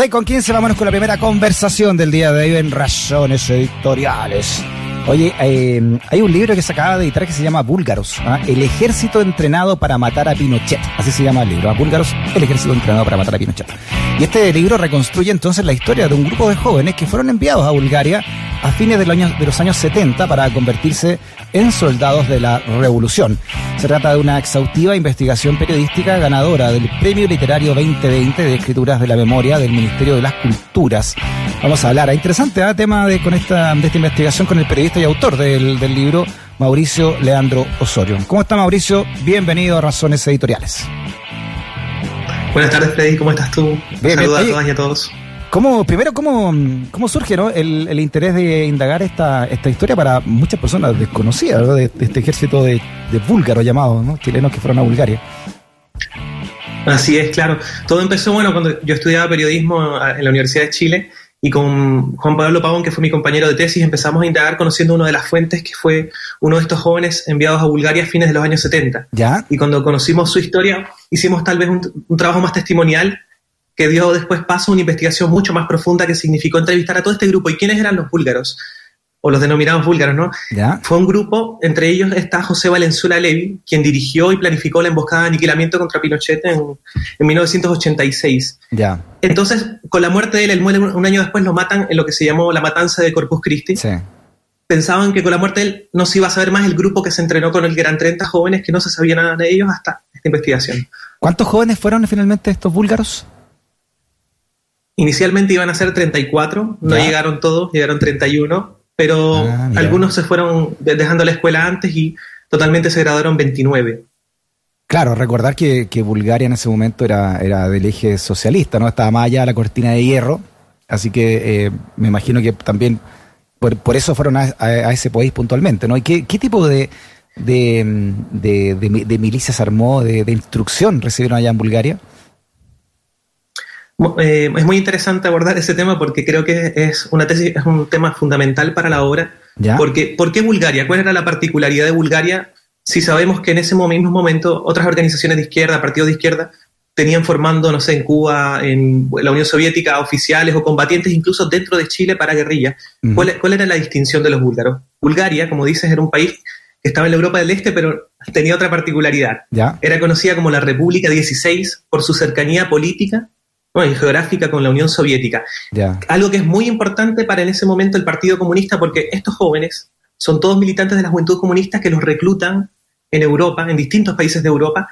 6 con 15, vámonos con la primera conversación del día de hoy en Razones Editoriales. Oye, eh, hay un libro que se acaba de editar que se llama Búlgaros, ¿ah? El ejército entrenado para matar a Pinochet. Así se llama el libro, ¿ah? Búlgaros, el ejército entrenado para matar a Pinochet. Y este libro reconstruye entonces la historia de un grupo de jóvenes que fueron enviados a Bulgaria a fines de los años, de los años 70 para convertirse en soldados de la revolución. Se trata de una exhaustiva investigación periodística ganadora del Premio Literario 2020 de Escrituras de la Memoria del Ministerio de las Culturas. Vamos a hablar, interesante ¿eh? tema de, con esta, de esta investigación con el periodista y autor del, del libro, Mauricio Leandro Osorio. ¿Cómo está Mauricio? Bienvenido a Razones Editoriales. Buenas tardes, Freddy, ¿cómo estás tú? Bien, Saludos bien. a todas y a todos. ¿Cómo, primero, cómo, cómo surge ¿no? el, el interés de indagar esta, esta historia para muchas personas desconocidas ¿no? de, de este ejército de, de búlgaros llamados, ¿no? chilenos que fueron a Bulgaria? Así es, claro. Todo empezó, bueno, cuando yo estudiaba periodismo en la Universidad de Chile y con Juan Pablo Pavón, que fue mi compañero de tesis, empezamos a indagar conociendo una de las fuentes que fue uno de estos jóvenes enviados a Bulgaria a fines de los años 70. ¿Ya? Y cuando conocimos su historia, hicimos tal vez un, un trabajo más testimonial que dio después paso a una investigación mucho más profunda que significó entrevistar a todo este grupo. ¿Y quiénes eran los búlgaros? O los denominados búlgaros, ¿no? ¿Ya? Fue un grupo, entre ellos está José Valenzuela Levi, quien dirigió y planificó la emboscada de aniquilamiento contra Pinochet en, en 1986. Ya. Entonces, con la muerte de él, él muere un año después, lo matan en lo que se llamó la matanza de Corpus Christi. Sí. Pensaban que con la muerte de él no se iba a saber más el grupo que se entrenó con el que eran 30 jóvenes que no se sabía nada de ellos hasta esta investigación. ¿Cuántos jóvenes fueron finalmente estos búlgaros? Inicialmente iban a ser 34, no Ya. llegaron todos, llegaron 31, pero Ah, algunos se fueron de- dejando la escuela antes y totalmente se graduaron 29. Claro, recordar que, que Bulgaria en ese momento era, era del eje socialista, ¿no? Estaba más allá de la cortina de hierro, así que eh, me imagino que también por, por eso fueron a, a- a ese país puntualmente, ¿no? ¿Y qué, qué tipo de, de, mm, de- de mi- de milicias armó, de, de instrucción recibieron allá en Bulgaria? Eh, es muy interesante abordar ese tema porque creo que es una tesis, es un tema fundamental para la obra. ¿Ya? Porque, ¿Por qué Bulgaria? ¿Cuál era la particularidad de Bulgaria? Si sabemos que en ese mo- mismo momento otras organizaciones de izquierda, partidos de izquierda, tenían formando, no sé, en Cuba, en la Unión Soviética, oficiales o combatientes, incluso dentro de Chile para guerrilla. Ujú. ¿Cuál, cuál era la distinción de los búlgaros? Bulgaria, como dices, era un país que estaba en la Europa del Este, pero tenía otra particularidad. ¿Ya? Era conocida como la República 16 por su cercanía política ¿no? y geográfica con la Unión Soviética. Algo que es muy importante para en ese momento el Partido Comunista, porque estos jóvenes son todos militantes de la juventud comunista que los reclutan en Europa, en distintos países de Europa,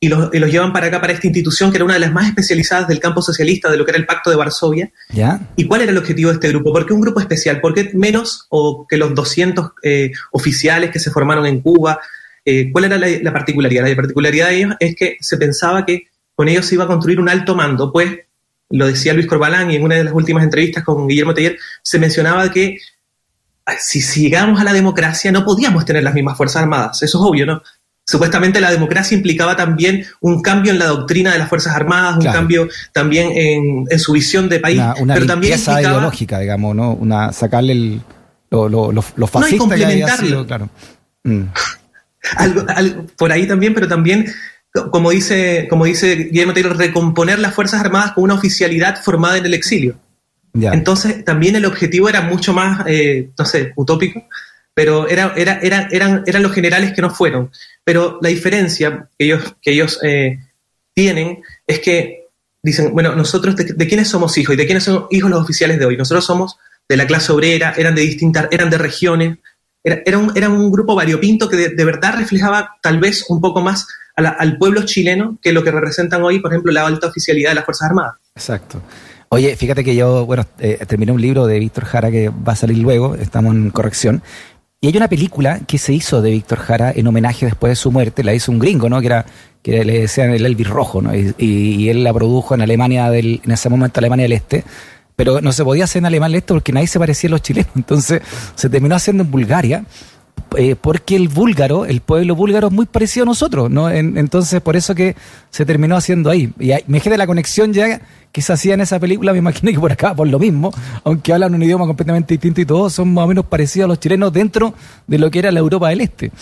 y los, y los llevan para acá, para esta institución que era una de las más especializadas del campo socialista, de lo que era el Pacto de Varsovia. ¿Ya? ¿Y cuál era el objetivo de este grupo? ¿Por qué un grupo especial? ¿Por qué menos o que los 200 eh, oficiales que se formaron en Cuba? Eh, ¿Cuál era la, la particularidad? La particularidad de ellos es que se pensaba que con ellos se iba a construir un alto mando, pues lo decía Luis Corbalán y en una de las últimas entrevistas con Guillermo Teller se mencionaba que ah, si, si llegamos a la democracia no podíamos tener las mismas Fuerzas Armadas, eso es obvio, ¿no? Supuestamente la democracia implicaba también un cambio en la doctrina de las Fuerzas Armadas, un Claro. cambio también en, en su visión de país, Una, una pero también implicaba ideológica, digamos, ¿no? Una, sacarle el, lo, lo, lo, lo No, y fascista que había complementarlo. sido, claro. Mm. algo, algo por ahí también, pero también, como dice, como dice Guillermo Taylor, recomponer las Fuerzas Armadas con una oficialidad formada en el exilio. Entonces, también el objetivo era mucho más, eh, no sé, utópico, pero era, era, era- eran, eran los generales que no fueron. Pero la diferencia que ellos, que ellos eh, tienen es que dicen, bueno, nosotros de, de quiénes somos hijos y de quiénes son hijos los oficiales de hoy. Nosotros somos de la clase obrera, eran de distintas, eran de regiones, era, era un, era un grupo variopinto que de, de verdad reflejaba tal vez un poco más a la- al pueblo chileno que lo que representan hoy, por ejemplo, la alta oficialidad de las Fuerzas Armadas. Exacto. Oye, fíjate que yo, bueno, eh, terminé un libro de Víctor Jara que va a salir luego, estamos en corrección. Y hay una película que se hizo de Víctor Jara en homenaje después de su muerte, la hizo un gringo, ¿no? Que era, que le decían el Elvis Rojo, ¿no? Y, y- y él la produjo en Alemania del, en ese momento Alemania del Este. Pero no se podía hacer en Alemania del Este porque nadie se parecía a los chilenos. Entonces se terminó haciendo en Bulgaria. Eh, porque el búlgaro, el pueblo búlgaro es muy parecido a nosotros, ¿no? En- entonces, por eso que se terminó haciendo ahí. Y me de la conexión ya que se hacía en esa película, me imagino que por acá, por lo mismo, aunque hablan un idioma completamente distinto y todos son más o menos parecidos a los chilenos dentro de lo que era la Europa del Este.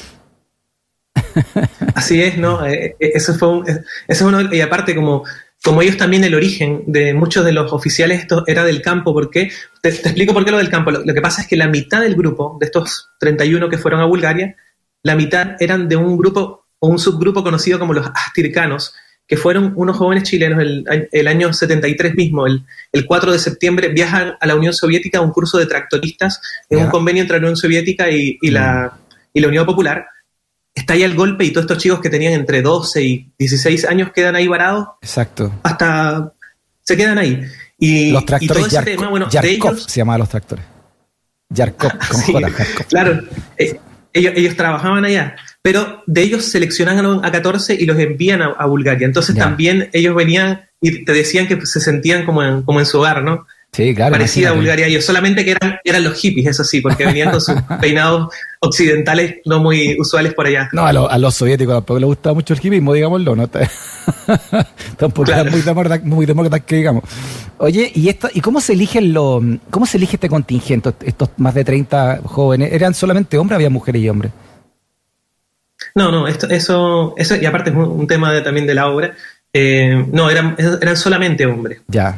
Así es, ¿no? Eh, eh, eso fue un- eso es uno, y aparte como como ellos también el origen de muchos de los oficiales esto era del campo, porque te, te explico por qué lo del campo. Lo, lo, que pasa es que la mitad del grupo, de estos 31 que fueron a Bulgaria, la mitad eran de un grupo o un subgrupo conocido como los astircanos, que fueron unos jóvenes chilenos el, el año 73 mismo, el, el, 4 de septiembre, viajan a la Unión Soviética a un curso de tractoristas en yeah. un convenio entre la Unión Soviética y, y, la, y la Unión Popular estalla el golpe y todos estos chicos que tenían entre 12 y 16 años quedan ahí varados. Exacto. Hasta se quedan ahí. Y, los tractores y todo ese tema, bueno, Yarkov de ellos, se llamaban los tractores. Yarkov, con sí, J, Yarkov. Claro, eh, ellos, ellos trabajaban allá, pero de ellos seleccionaban a 14 y los envían a, a Bulgaria. Entonces Ya. también ellos venían y te decían que se sentían como en, como en su hogar, ¿no? Sí, claro. parecida a. Bulgaria ellos, solamente que eran, eran los hippies, eso sí, porque venían con sus peinados occidentales no muy usuales por allá. No, a, lo- a los soviéticos tampoco les gustaba mucho el hippismo, digámoslo, ¿no? tampoco Claro. eran muy demócratas, muy demócratas que digamos. Oye, ¿y esto, y cómo se eligen los, cómo se elige este contingente, estos más de 30 jóvenes? ¿Eran solamente hombres o había mujeres y hombres? No, no, esto, eso, eso, y aparte es un, un tema de- también de la obra, eh, no, eran, eran solamente hombres. Ya.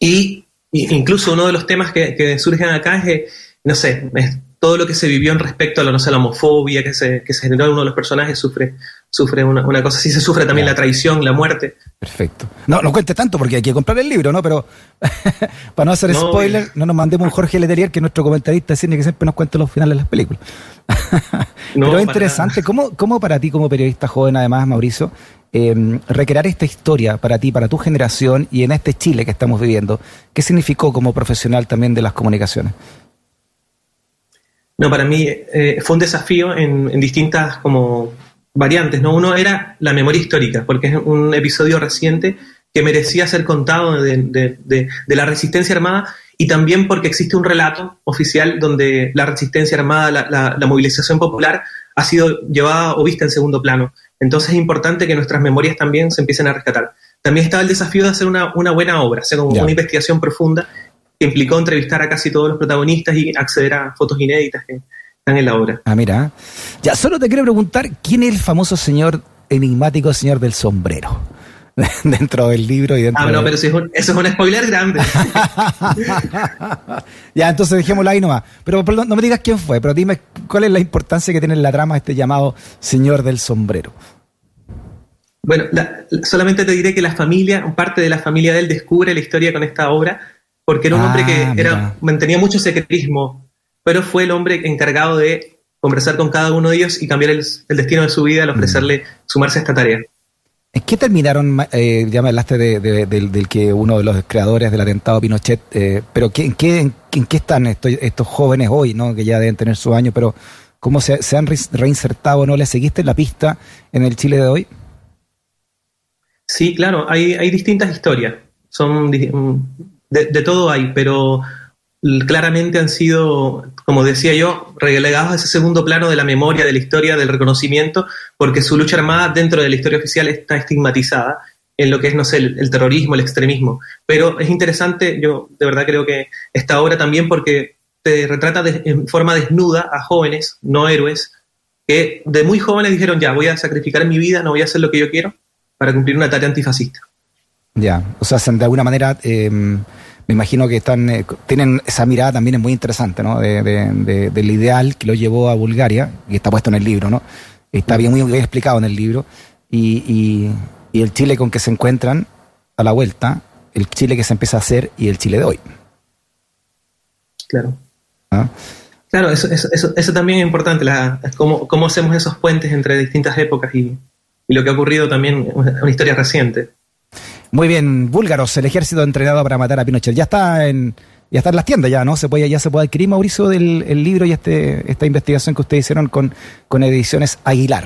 Y incluso uno de los temas que, que surgen acá es, eh, no sé, es todo lo que se vivió en respecto a la, no sé, la homofobia que se, que se generó en uno de los personajes, sufre, sufre una, una cosa así, se sufre también la traición, la muerte. Perfecto. No, no cuente tanto porque hay que comprar el libro, ¿no? Pero para no hacer No, spoiler, no nos mandemos un Jorge Letelier, que es nuestro comentarista de cine que siempre nos cuenta los finales de las películas. No, Pero es interesante, ¿cómo, ¿cómo para ti como periodista joven, además, Mauricio, eh, recrear esta historia para ti, para tu generación y en este Chile que estamos viviendo? ¿Qué significó como profesional también de las comunicaciones? No, para mí eh, fue un desafío en, distintas como variantes, ¿no? Uno era la memoria histórica, porque es un episodio reciente que merecía ser contado de, la resistencia armada y también porque existe un relato oficial donde la resistencia armada, la movilización popular ha sido llevada o vista en segundo plano. Entonces es importante que nuestras memorias también se empiecen a rescatar. También estaba el desafío de hacer una, una buena obra, hacer como una investigación profunda que implicó entrevistar a casi todos los protagonistas y acceder a fotos inéditas que están en la obra. Ah, mira. Ya, solo te quiero preguntar, ¿quién es el famoso señor enigmático señor del sombrero? dentro del libro y dentro Ah, no, pero si es un- eso es un spoiler grande. ya, entonces dejémoslo ahí nomás. Pero perdón, no me digas quién fue, pero dime cuál es la importancia que tiene en la trama este llamado Señor del Sombrero. Bueno, la- solamente te diré que la familia, parte de la familia de él descubre la historia con esta obra, porque era un Ah, hombre que mira. era, mantenía mucho secretismo, pero fue el hombre encargado de conversar con cada uno de ellos y cambiar el, el destino de su vida al ofrecerle sumarse a esta tarea. ¿En qué terminaron, eh, ya me hablaste de- de- del, que uno de los creadores del atentado Pinochet, eh, pero ¿qué, en, qué, están estos, jóvenes hoy, ¿no? que ya deben tener sus años, pero cómo se, se han re- reinsertado no? ¿Le seguiste la pista en el Chile de hoy? Sí, claro, hay, distintas historias. Son de, todo hay, pero claramente han sido, como decía yo, relegados a ese segundo plano de la memoria, de la historia, del reconocimiento, porque su lucha armada dentro de la historia oficial está estigmatizada en lo que es, no sé, el, terrorismo, el extremismo. Pero es interesante, yo de verdad creo que esta obra también porque te retrata en forma desnuda a jóvenes, no héroes, que de muy jóvenes dijeron, ya, voy a sacrificar mi vida, no voy a hacer lo que yo quiero para cumplir una tarea antifascista. Ya, o sea, de alguna manera, eh, me imagino que están, eh, tienen esa mirada también es muy interesante, ¿no? De, de- de- del ideal que lo llevó a Bulgaria, y está puesto en el libro, ¿no? Está bien, muy bien explicado en el libro, y, y- y el Chile con que se encuentran a la vuelta, el Chile que se empieza a hacer y el Chile de hoy. Claro. ¿ah? Claro, eso, eso, eso, eso también es importante, la, cómo, cómo hacemos esos puentes entre distintas épocas y, y lo que ha ocurrido también en una historia reciente. Muy bien, búlgaros, el ejército entrenado para matar a Pinochet. Ya está en, ya está en las tiendas, ya, ¿no? Se puede, ya se puede adquirir, Mauricio, del, el libro y este, esta investigación que ustedes hicieron con, con ediciones Aguilar.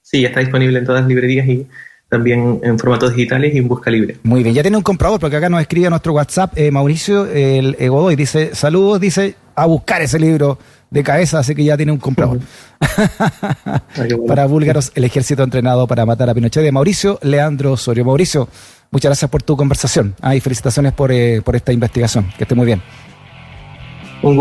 Sí, está disponible en todas las librerías y también en formatos digitales y en busca libre. Muy bien, ya tiene un comprador, porque acá nos escribe a nuestro WhatsApp eh, Mauricio el eh, Godoy, dice, saludos, dice, a buscar ese libro de cabeza, así que ya tiene un comprador. Ah, para búlgaros, el ejército entrenado para matar a Pinochet de Mauricio Leandro Osorio. Mauricio, muchas gracias por tu conversación ah, y felicitaciones por, eh, por esta investigación. Que esté muy bien. Un gusto.